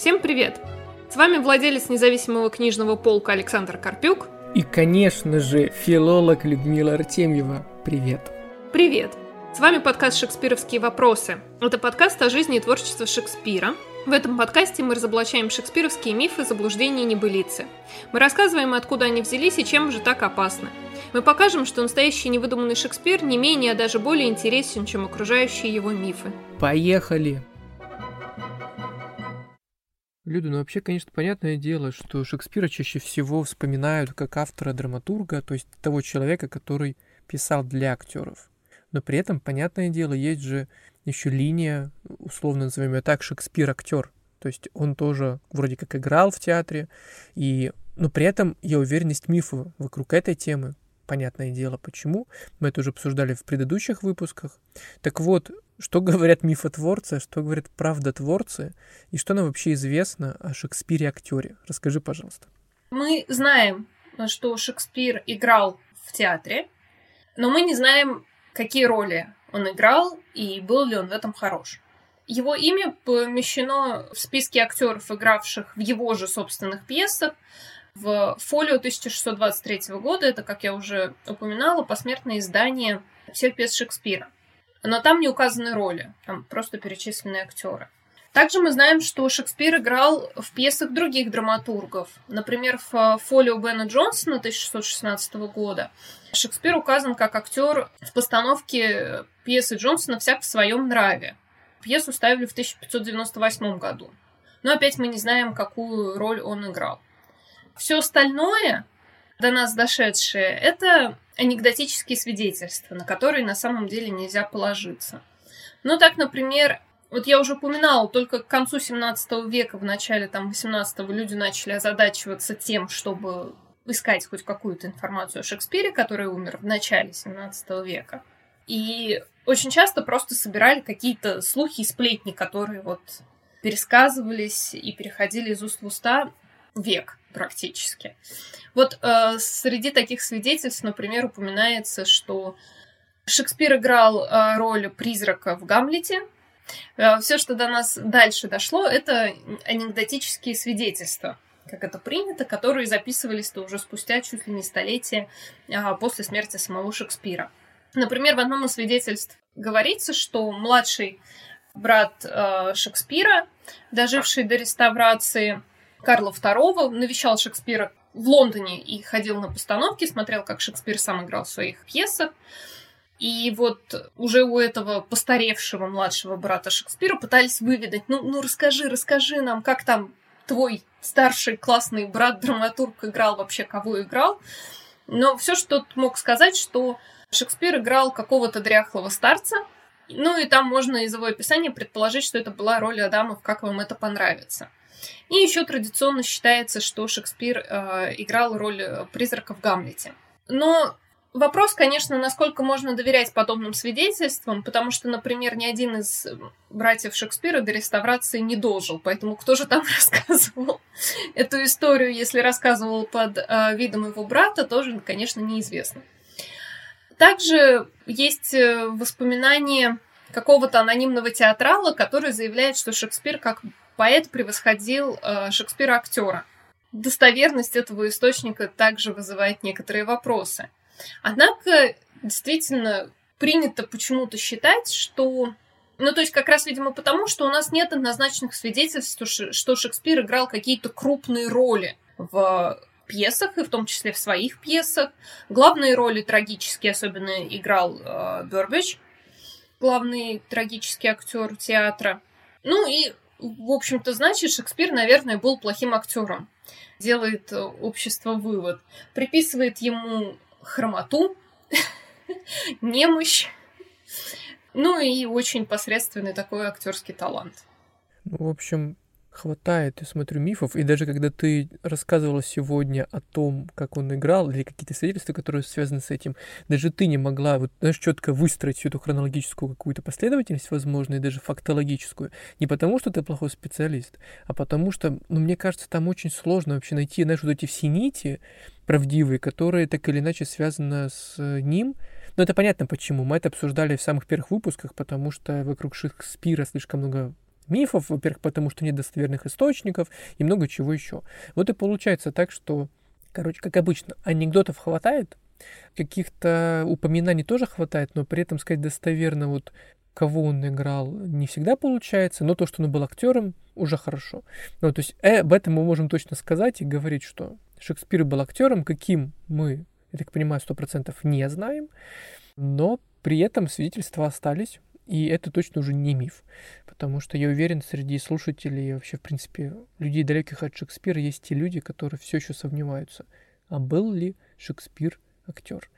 Всем привет! С вами владелец независимого книжного полка Александр Карпюк. И, конечно же, филолог Людмила Артемьева. Привет! Привет! С вами подкаст «Шекспировские вопросы». Это подкаст о жизни и творчестве Шекспира. В этом подкасте мы разоблачаем шекспировские мифы, заблуждения и небылицы. Мы рассказываем, откуда они взялись и чем же так опасны. Мы покажем, что настоящий невыдуманный Шекспир не менее, а даже более интересен, чем окружающие его мифы. Поехали! Люда, ну вообще, конечно, понятное дело, что Шекспира чаще всего вспоминают как автора-драматурга, то есть того человека, который писал для актеров. Но при этом, понятное дело, есть же еще линия, условно назовем ее так, Шекспир-актер. То есть он тоже вроде как играл в театре, и... но при этом, я уверен, есть вокруг этой темы. Понятное дело, почему. Мы это уже обсуждали в предыдущих выпусках. Так вот, что говорят мифотворцы, что говорят правдотворцы, и что нам вообще известно о Шекспире-актере? Расскажи, пожалуйста. Мы знаем, что Шекспир играл в театре, но мы не знаем, какие роли он играл и был ли он в этом хорош. Его имя помещено в списке актеров, игравших в его же собственных пьесах, в фолио 1623 года, это, как я уже упоминала, посмертное издание всех пьес Шекспира. Но там не указаны роли, там просто перечислены актеры. Также мы знаем, что Шекспир играл в пьесах других драматургов. Например, в фолио Бена Джонсона 1616 года Шекспир указан как актер в постановке пьесы Джонсона «Всяк в своем нраве». Пьесу ставили в 1598 году. Но опять мы не знаем, какую роль он играл. Все остальное, до нас дошедшее, это анекдотические свидетельства, на которые на самом деле нельзя положиться. Ну так, например, вот я уже упоминала, только к концу 17 века, в начале там 18 люди начали озадачиваться тем, чтобы искать хоть какую-то информацию о Шекспире, который умер в начале 17 века. И очень часто просто собирали какие-то слухи и сплетни, которые вот пересказывались и переходили из уст в уста век практически. Вот э, среди таких свидетельств, например, упоминается, что Шекспир играл э, роль призрака в Гамлете. Э, все, что до нас дальше дошло, это анекдотические свидетельства, как это принято, которые записывались-то уже спустя чуть ли не столетие э, после смерти самого Шекспира. Например, в одном из свидетельств говорится, что младший брат э, Шекспира, доживший до реставрации, Карла II навещал Шекспира в Лондоне и ходил на постановки, смотрел, как Шекспир сам играл в своих пьесах. И вот уже у этого постаревшего младшего брата Шекспира пытались выведать, ну, ну расскажи, расскажи нам, как там твой старший классный брат-драматург играл вообще, кого играл. Но все, что тот мог сказать, что Шекспир играл какого-то дряхлого старца, ну и там можно из его описания предположить, что это была роль Адамов, как вам это понравится. И еще традиционно считается, что Шекспир э, играл роль э, призрака в Гамлете. Но вопрос, конечно, насколько можно доверять подобным свидетельствам, потому что, например, ни один из братьев Шекспира до реставрации не дожил, поэтому кто же там рассказывал эту историю, если рассказывал под э, видом его брата, тоже, конечно, неизвестно. Также есть э, воспоминания какого-то анонимного театрала, который заявляет, что Шекспир как поэт превосходил э, Шекспира актера. Достоверность этого источника также вызывает некоторые вопросы. Однако, действительно, принято почему-то считать, что... Ну, то есть как раз, видимо, потому, что у нас нет однозначных свидетельств, что Шекспир играл какие-то крупные роли в пьесах, и в том числе в своих пьесах. Главные роли трагические особенно играл э, Бербич, главный трагический актер театра. Ну и в общем-то, значит, Шекспир, наверное, был плохим актером. Делает э, общество вывод. Приписывает ему хромоту, немощь, ну и очень посредственный такой актерский талант. Ну, в общем, хватает, я смотрю, мифов, и даже когда ты рассказывала сегодня о том, как он играл, или какие-то свидетельства, которые связаны с этим, даже ты не могла, вот, знаешь, четко выстроить всю эту хронологическую какую-то последовательность, возможно, и даже фактологическую, не потому, что ты плохой специалист, а потому что, ну, мне кажется, там очень сложно вообще найти, знаешь, вот эти все нити правдивые, которые так или иначе связаны с ним, но это понятно почему. Мы это обсуждали в самых первых выпусках, потому что вокруг Шекспира слишком много мифов, во-первых, потому что нет достоверных источников и много чего еще. Вот и получается так, что, короче, как обычно, анекдотов хватает, каких-то упоминаний тоже хватает, но при этом сказать достоверно вот кого он играл, не всегда получается, но то, что он был актером, уже хорошо. Ну, то есть э, об этом мы можем точно сказать и говорить, что Шекспир был актером, каким мы, я так понимаю, сто процентов не знаем, но при этом свидетельства остались, и это точно уже не миф. Потому что я уверен, среди слушателей вообще, в принципе, людей, далеких от Шекспира, есть те люди, которые все еще сомневаются, а был ли Шекспир актер.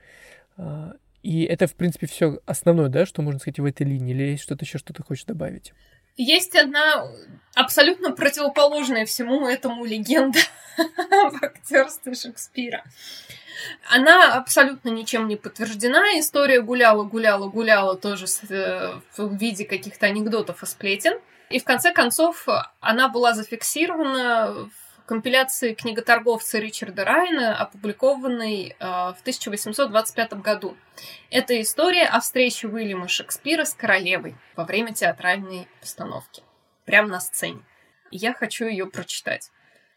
А, и это, в принципе, все основное, да, что можно сказать в этой линии, или есть что-то еще, что ты хочешь добавить? Есть одна абсолютно противоположная всему этому легенда в актерстве Шекспира. Она абсолютно ничем не подтверждена. История гуляла, гуляла, гуляла тоже э, в виде каких-то анекдотов и сплетен. И в конце концов она была зафиксирована компиляции книготорговца Ричарда Райна, опубликованной э, в 1825 году. Это история о встрече Уильяма Шекспира с королевой во время театральной постановки. Прямо на сцене. я хочу ее прочитать.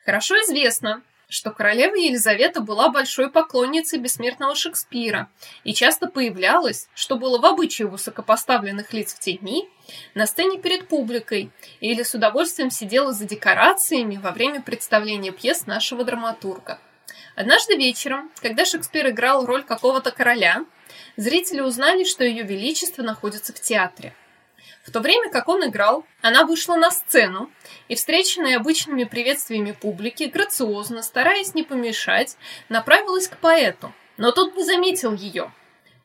Хорошо известно, что королева Елизавета была большой поклонницей бессмертного Шекспира и часто появлялась, что было в обычае высокопоставленных лиц в те дни, на сцене перед публикой или с удовольствием сидела за декорациями во время представления пьес нашего драматурга. Однажды вечером, когда Шекспир играл роль какого-то короля, зрители узнали, что ее величество находится в театре – в то время как он играл, она вышла на сцену и, встреченная обычными приветствиями публики, грациозно, стараясь не помешать, направилась к поэту. Но тот не заметил ее.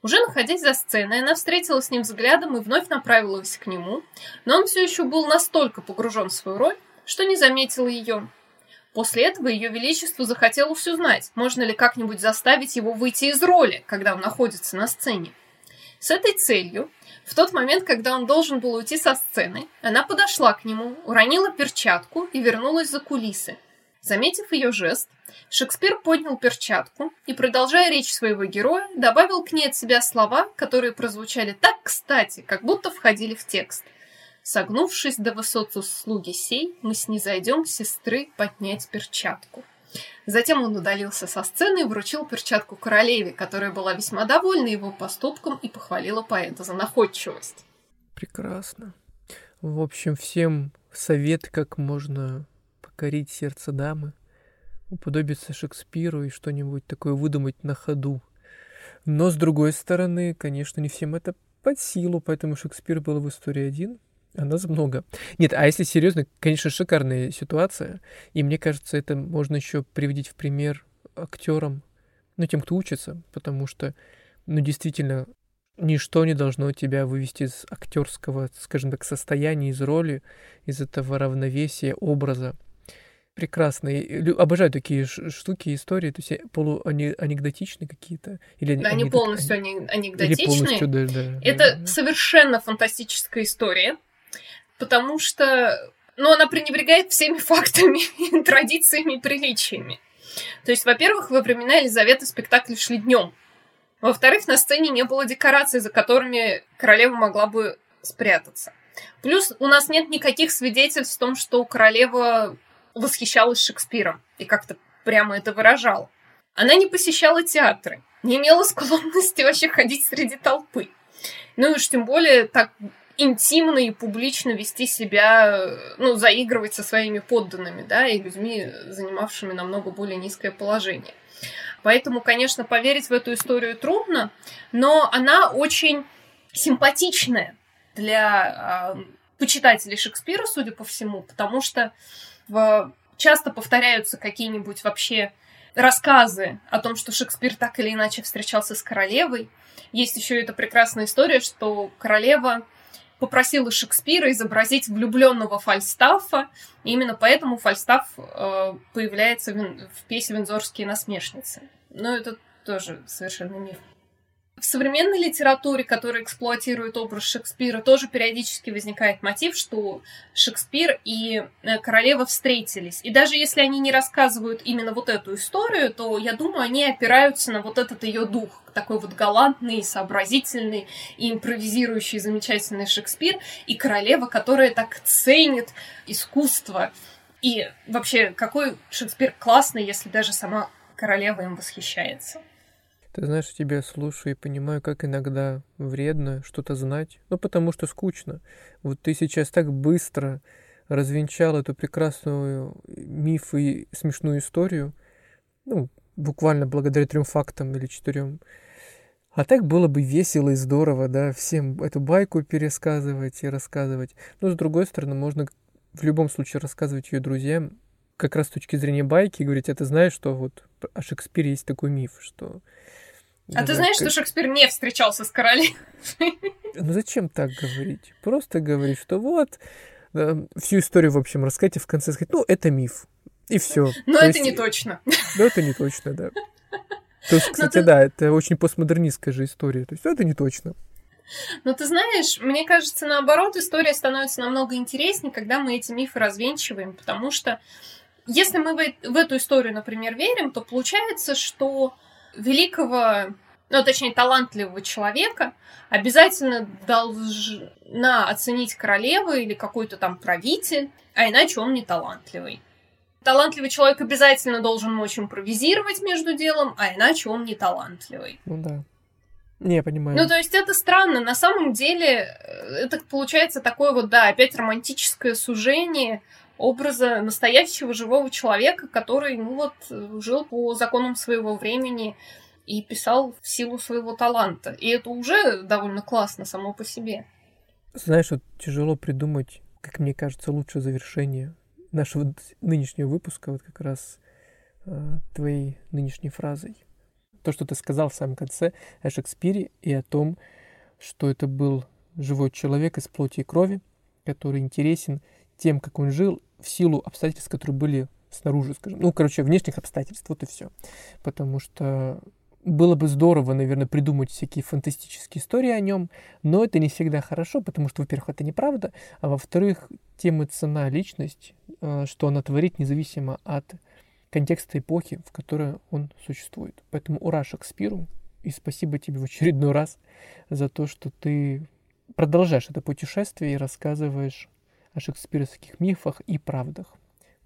Уже находясь за сценой, она встретилась с ним взглядом и вновь направилась к нему, но он все еще был настолько погружен в свою роль, что не заметил ее. После этого ее величество захотело все знать, можно ли как-нибудь заставить его выйти из роли, когда он находится на сцене. С этой целью в тот момент, когда он должен был уйти со сцены, она подошла к нему, уронила перчатку и вернулась за кулисы. Заметив ее жест, Шекспир поднял перчатку и, продолжая речь своего героя, добавил к ней от себя слова, которые прозвучали так кстати, как будто входили в текст. «Согнувшись до высот услуги сей, мы снизойдем сестры поднять перчатку». Затем он удалился со сцены и вручил перчатку королеве, которая была весьма довольна его поступком и похвалила поэта за находчивость. Прекрасно. В общем, всем совет, как можно покорить сердце дамы, уподобиться Шекспиру и что-нибудь такое выдумать на ходу. Но, с другой стороны, конечно, не всем это под силу, поэтому Шекспир был в истории один — а нас много. Нет, а если серьезно, конечно, шикарная ситуация. И мне кажется, это можно еще приводить в пример актерам, ну, тем, кто учится, потому что, ну, действительно, ничто не должно тебя вывести из актерского, скажем так, состояния, из роли, из этого равновесия образа. Прекрасно. Я обожаю такие штуки, истории, то есть полуанекдотичные какие-то. Или да, они полностью анекдотичные. Или полностью, да, да. Это да. совершенно фантастическая история потому что ну, она пренебрегает всеми фактами, традициями и приличиями. То есть, во-первых, во времена Елизаветы спектакли шли днем. Во-вторых, на сцене не было декораций, за которыми королева могла бы спрятаться. Плюс у нас нет никаких свидетельств о том, что королева восхищалась Шекспиром и как-то прямо это выражала. Она не посещала театры, не имела склонности вообще ходить среди толпы. Ну и уж тем более так интимно и публично вести себя, ну, заигрывать со своими подданными, да, и людьми, занимавшими намного более низкое положение. Поэтому, конечно, поверить в эту историю трудно, но она очень симпатичная для э, почитателей Шекспира, судя по всему, потому что в, часто повторяются какие-нибудь вообще рассказы о том, что Шекспир так или иначе встречался с королевой. Есть еще эта прекрасная история, что королева попросила Шекспира изобразить влюбленного Фальстафа, и именно поэтому Фальстаф э, появляется в, в пьесе «Вензорские насмешницы». Но это тоже совершенно миф. В современной литературе, которая эксплуатирует образ Шекспира, тоже периодически возникает мотив, что Шекспир и э, королева встретились. И даже если они не рассказывают именно вот эту историю, то, я думаю, они опираются на вот этот ее дух, такой вот галантный, сообразительный и импровизирующий замечательный Шекспир, и королева, которая так ценит искусство. И вообще, какой Шекспир классный, если даже сама королева им восхищается. Ты знаешь, я тебя слушаю и понимаю, как иногда вредно что-то знать. Ну, потому что скучно. Вот ты сейчас так быстро развенчал эту прекрасную миф и смешную историю. Ну, буквально благодаря трем фактам или четырем. А так было бы весело и здорово, да, всем эту байку пересказывать и рассказывать. Но с другой стороны, можно в любом случае рассказывать ее друзьям, как раз с точки зрения байки, говорить, а ты знаешь, что вот о Шекспире есть такой миф, что а ты знаешь, что Шекспир не встречался с королевой? Ну зачем так говорить? Просто говорить, что вот всю историю, в общем, рассказать и в конце сказать, ну, это миф. И все. Но это есть... не точно. Ну, это не точно, да. То есть, кстати, ты... да, это очень постмодернистская же история. То есть, это не точно. Но ты знаешь, мне кажется, наоборот, история становится намного интереснее, когда мы эти мифы развенчиваем, потому что если мы в, эту историю, например, верим, то получается, что великого, ну, точнее, талантливого человека обязательно должна оценить королева или какой-то там правитель, а иначе он не талантливый. Талантливый человек обязательно должен мочь импровизировать между делом, а иначе он не талантливый. Ну да. Не, я понимаю. Ну, то есть это странно. На самом деле, э, это получается такое вот, да, опять романтическое сужение образа настоящего живого человека, который, ну вот, жил по законам своего времени и писал в силу своего таланта. И это уже довольно классно само по себе. Знаешь, вот тяжело придумать, как мне кажется, лучшее завершение нашего нынешнего выпуска, вот как раз э, твоей нынешней фразой. То, что ты сказал в самом конце о Шекспире и о том, что это был живой человек из плоти и крови, который интересен тем, как он жил, в силу обстоятельств, которые были снаружи, скажем. Ну, короче, внешних обстоятельств, вот и все. Потому что было бы здорово, наверное, придумать всякие фантастические истории о нем, но это не всегда хорошо, потому что, во-первых, это неправда, а во-вторых, тема цена личность, э, что она творит независимо от контекста эпохи, в которой он существует. Поэтому ура Шекспиру, и спасибо тебе в очередной раз за то, что ты продолжаешь это путешествие и рассказываешь о шекспировских мифах и правдах.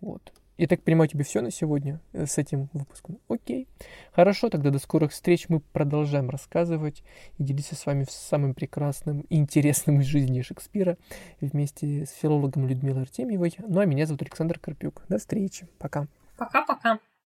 Вот. Я так понимаю, тебе все на сегодня э, с этим выпуском? Окей. Хорошо, тогда до скорых встреч. Мы продолжаем рассказывать и делиться с вами самым прекрасным и интересным из жизни Шекспира вместе с филологом Людмилой Артемьевой. Ну а меня зовут Александр Карпюк. До встречи. Пока. Пока-пока.